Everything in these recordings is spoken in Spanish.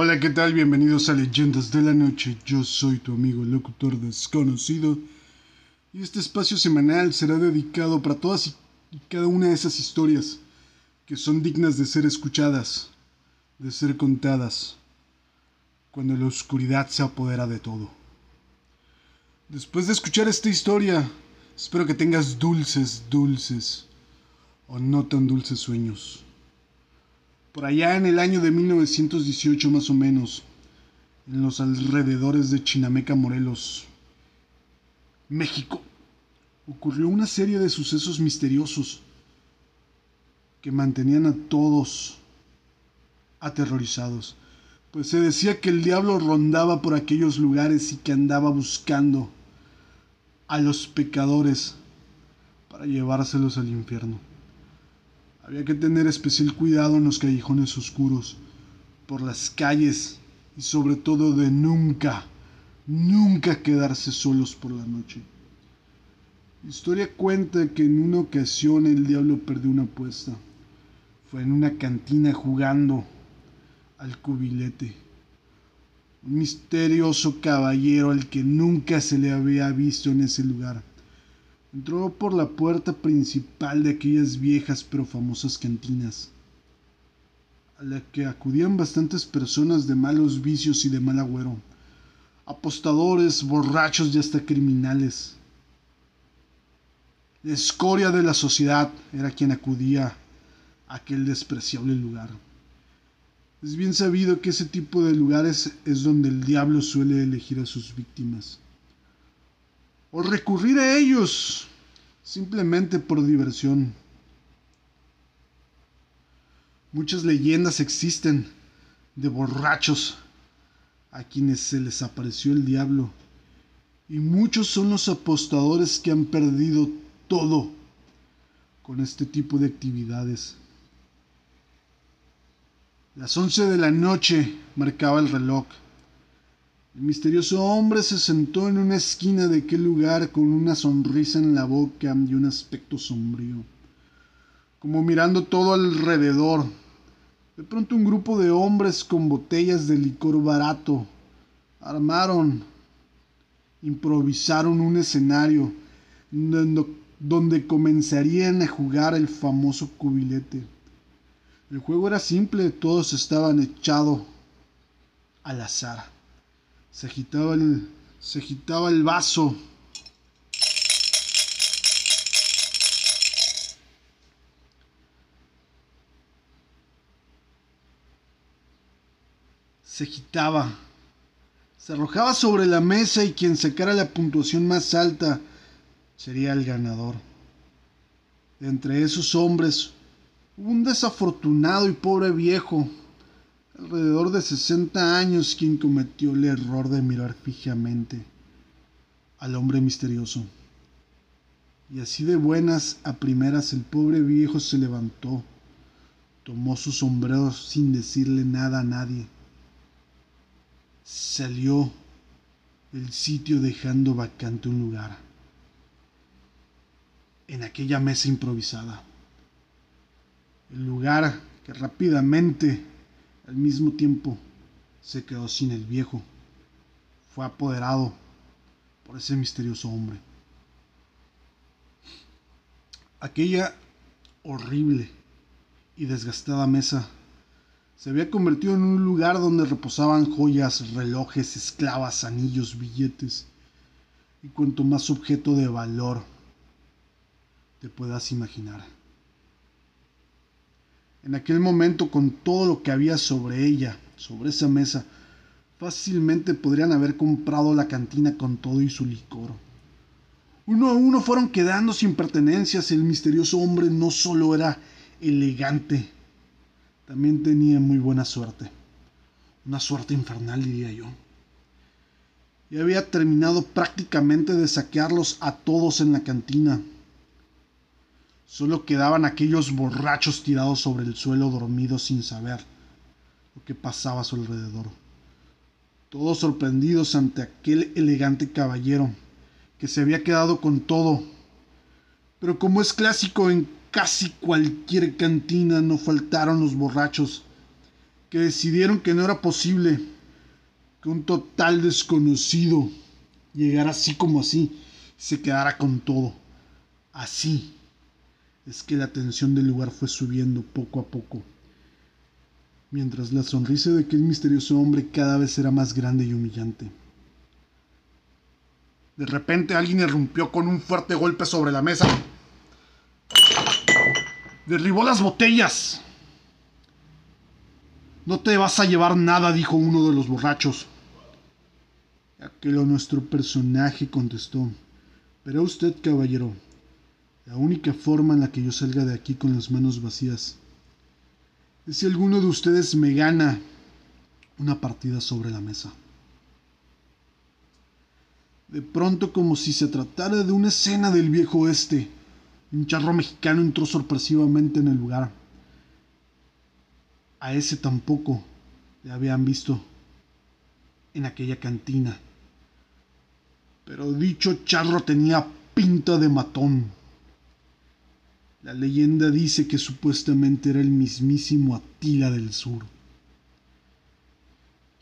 Hola, ¿qué tal? Bienvenidos a Leyendas de la Noche. Yo soy tu amigo locutor desconocido. Y este espacio semanal será dedicado para todas y cada una de esas historias que son dignas de ser escuchadas, de ser contadas, cuando la oscuridad se apodera de todo. Después de escuchar esta historia, espero que tengas dulces, dulces o no tan dulces sueños por allá en el año de 1918 más o menos, en los alrededores de Chinameca, Morelos, México, ocurrió una serie de sucesos misteriosos que mantenían a todos aterrorizados, pues se decía que el diablo rondaba por aquellos lugares y que andaba buscando a los pecadores para llevárselos al infierno. Había que tener especial cuidado en los callejones oscuros, por las calles y sobre todo de nunca, nunca quedarse solos por la noche. La historia cuenta que en una ocasión el diablo perdió una apuesta. Fue en una cantina jugando al cubilete. Un misterioso caballero al que nunca se le había visto en ese lugar Entró por la puerta principal de aquellas viejas pero famosas cantinas, a la que acudían bastantes personas de malos vicios y de mal agüero, apostadores, borrachos y hasta criminales. La escoria de la sociedad era quien acudía a aquel despreciable lugar. Es bien sabido que ese tipo de lugares es donde el diablo suele elegir a sus víctimas o recurrir a ellos simplemente por diversión. Muchas leyendas existen de borrachos a quienes se les apareció el diablo y muchos son los apostadores que han perdido todo con este tipo de actividades. Las once de la noche marcaba el reloj. El misterioso hombre se sentó en una esquina de aquel lugar con una sonrisa en la boca y un aspecto sombrío, como mirando todo alrededor. De pronto un grupo de hombres con botellas de licor barato armaron, improvisaron un escenario donde comenzarían a jugar el famoso cubilete. El juego era simple, todos estaban echados al azar. Se agitaba el, se agitaba el vaso. Se agitaba. Se arrojaba sobre la mesa y quien sacara la puntuación más alta sería el ganador. entre esos hombres un desafortunado y pobre viejo alrededor de 60 años quien cometió el error de mirar fijamente al hombre misterioso. Y así de buenas a primeras el pobre viejo se levantó, tomó su sombrero sin decirle nada a nadie, salió del sitio dejando vacante un lugar en aquella mesa improvisada. El lugar que rápidamente al mismo tiempo se quedó sin el viejo. Fue apoderado por ese misterioso hombre. Aquella horrible y desgastada mesa se había convertido en un lugar donde reposaban joyas, relojes, esclavas, anillos, billetes y cuanto más objeto de valor te puedas imaginar. En aquel momento, con todo lo que había sobre ella, sobre esa mesa, fácilmente podrían haber comprado la cantina con todo y su licor. Uno a uno fueron quedando sin pertenencias. El misterioso hombre no solo era elegante, también tenía muy buena suerte. Una suerte infernal, diría yo. Y había terminado prácticamente de saquearlos a todos en la cantina. Solo quedaban aquellos borrachos tirados sobre el suelo dormidos sin saber lo que pasaba a su alrededor. Todos sorprendidos ante aquel elegante caballero que se había quedado con todo. Pero como es clásico en casi cualquier cantina, no faltaron los borrachos que decidieron que no era posible que un total desconocido llegara así como así se quedara con todo. Así es que la tensión del lugar fue subiendo poco a poco, mientras la sonrisa de aquel misterioso hombre cada vez era más grande y humillante. De repente alguien irrumpió con un fuerte golpe sobre la mesa. Derribó las botellas. No te vas a llevar nada, dijo uno de los borrachos. Aquel nuestro personaje contestó. Pero usted, caballero, la única forma en la que yo salga de aquí con las manos vacías es si alguno de ustedes me gana una partida sobre la mesa. De pronto, como si se tratara de una escena del viejo oeste, un charro mexicano entró sorpresivamente en el lugar. A ese tampoco le habían visto en aquella cantina. Pero dicho charro tenía pinta de matón. La leyenda dice que supuestamente era el mismísimo Atila del Sur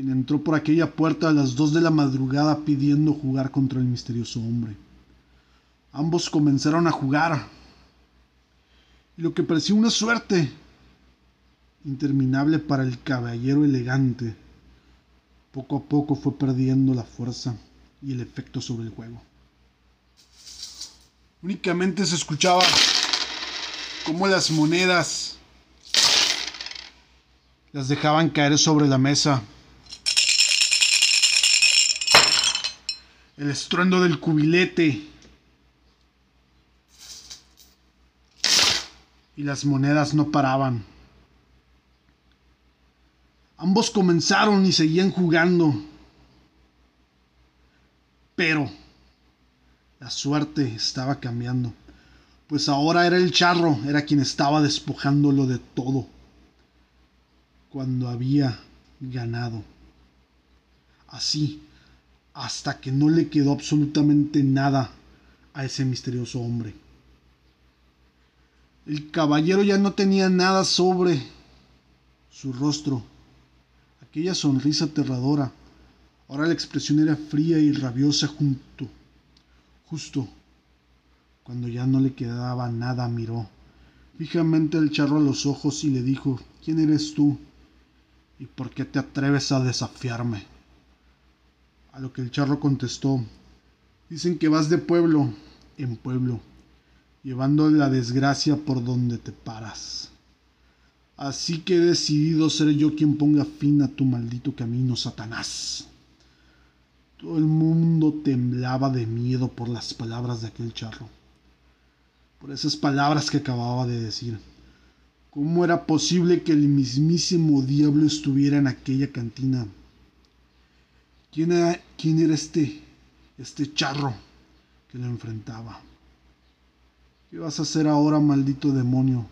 quien entró por aquella puerta a las dos de la madrugada pidiendo jugar contra el misterioso hombre. Ambos comenzaron a jugar. Y lo que parecía una suerte interminable para el caballero elegante, poco a poco fue perdiendo la fuerza y el efecto sobre el juego. Únicamente se escuchaba cómo las monedas las dejaban caer sobre la mesa. El estruendo del cubilete. Y las monedas no paraban. Ambos comenzaron y seguían jugando, pero la suerte estaba cambiando, pues ahora era el charro, era quien estaba despojándolo de todo, cuando había ganado. Así, hasta que no le quedó absolutamente nada a ese misterioso hombre. El caballero ya no tenía nada sobre su rostro, aquella sonrisa aterradora. Ahora la expresión era fría y rabiosa junto, justo cuando ya no le quedaba nada, miró fijamente al charro a los ojos y le dijo, ¿quién eres tú? ¿Y por qué te atreves a desafiarme? A lo que el charro contestó, dicen que vas de pueblo en pueblo, llevando la desgracia por donde te paras. Así que he decidido ser yo quien ponga fin a tu maldito camino, Satanás. Todo el mundo temblaba de miedo por las palabras de aquel charro, por esas palabras que acababa de decir. ¿Cómo era posible que el mismísimo diablo estuviera en aquella cantina? ¿Quién era, quién era este, este charro que lo enfrentaba? ¿Qué vas a hacer ahora, maldito demonio?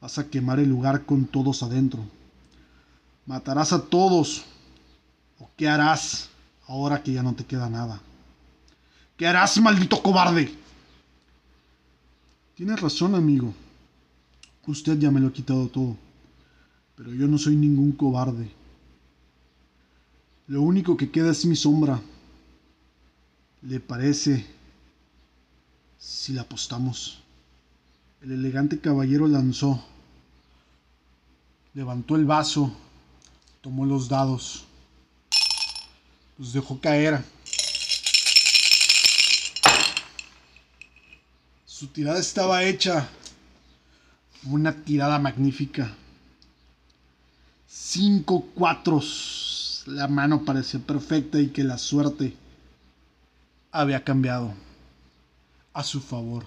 Vas a quemar el lugar con todos adentro. Matarás a todos. ¿O qué harás ahora que ya no te queda nada? ¿Qué harás, maldito cobarde? Tienes razón, amigo. Usted ya me lo ha quitado todo. Pero yo no soy ningún cobarde. Lo único que queda es mi sombra. ¿Le parece si la apostamos? El elegante caballero lanzó, levantó el vaso, tomó los dados, los dejó caer. Su tirada estaba hecha, una tirada magnífica. Cinco cuatros la mano parecía perfecta y que la suerte había cambiado a su favor.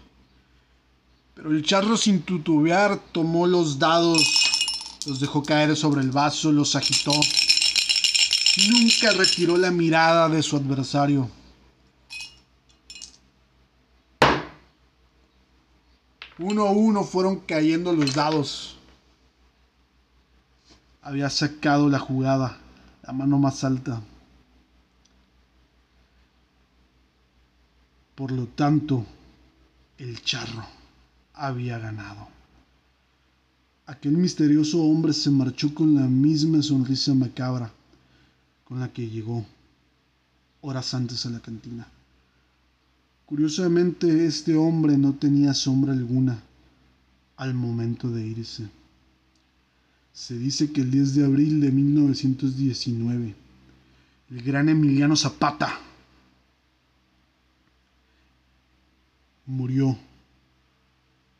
Pero el charro sin tutubear tomó los dados, los dejó caer sobre el vaso, los agitó. Nunca retiró la mirada de su adversario. Uno a uno fueron cayendo los dados. Había sacado la jugada la mano más alta. Por lo tanto, el charro había ganado. aquel misterioso hombre se marchó con la misma sonrisa macabra con la que llegó horas antes a la cantina. Curiosamente, este hombre no tenía sombra alguna al momento de irse. Se dice que el 10 de abril de 1919, el gran Emiliano Zapata murió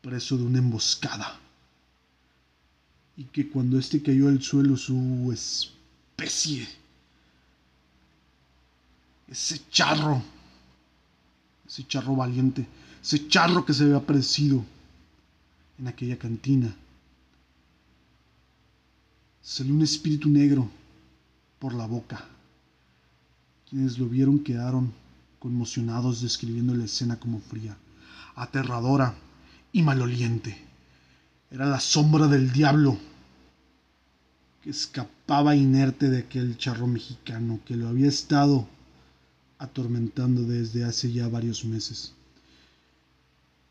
preso de una emboscada y que cuando éste cayó al suelo su especie, ese charro, ese charro valiente, ese charro que se había aparecido en aquella cantina, salió un espíritu negro por la boca. Quienes lo vieron quedaron conmocionados describiendo la escena como fría, aterradora y maloliente. Era la sombra del diablo que escapaba inerte de aquel charro mexicano que lo había estado atormentando desde hace ya varios meses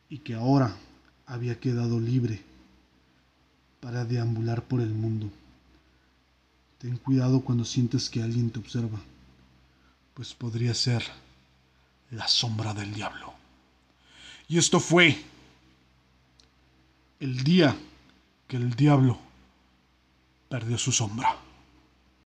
y que ahora había quedado libre para deambular por el mundo. Ten cuidado cuando sientes que alguien te observa, pues podría ser la sombra del diablo. Y esto fue el día que el diablo perdió su sombra.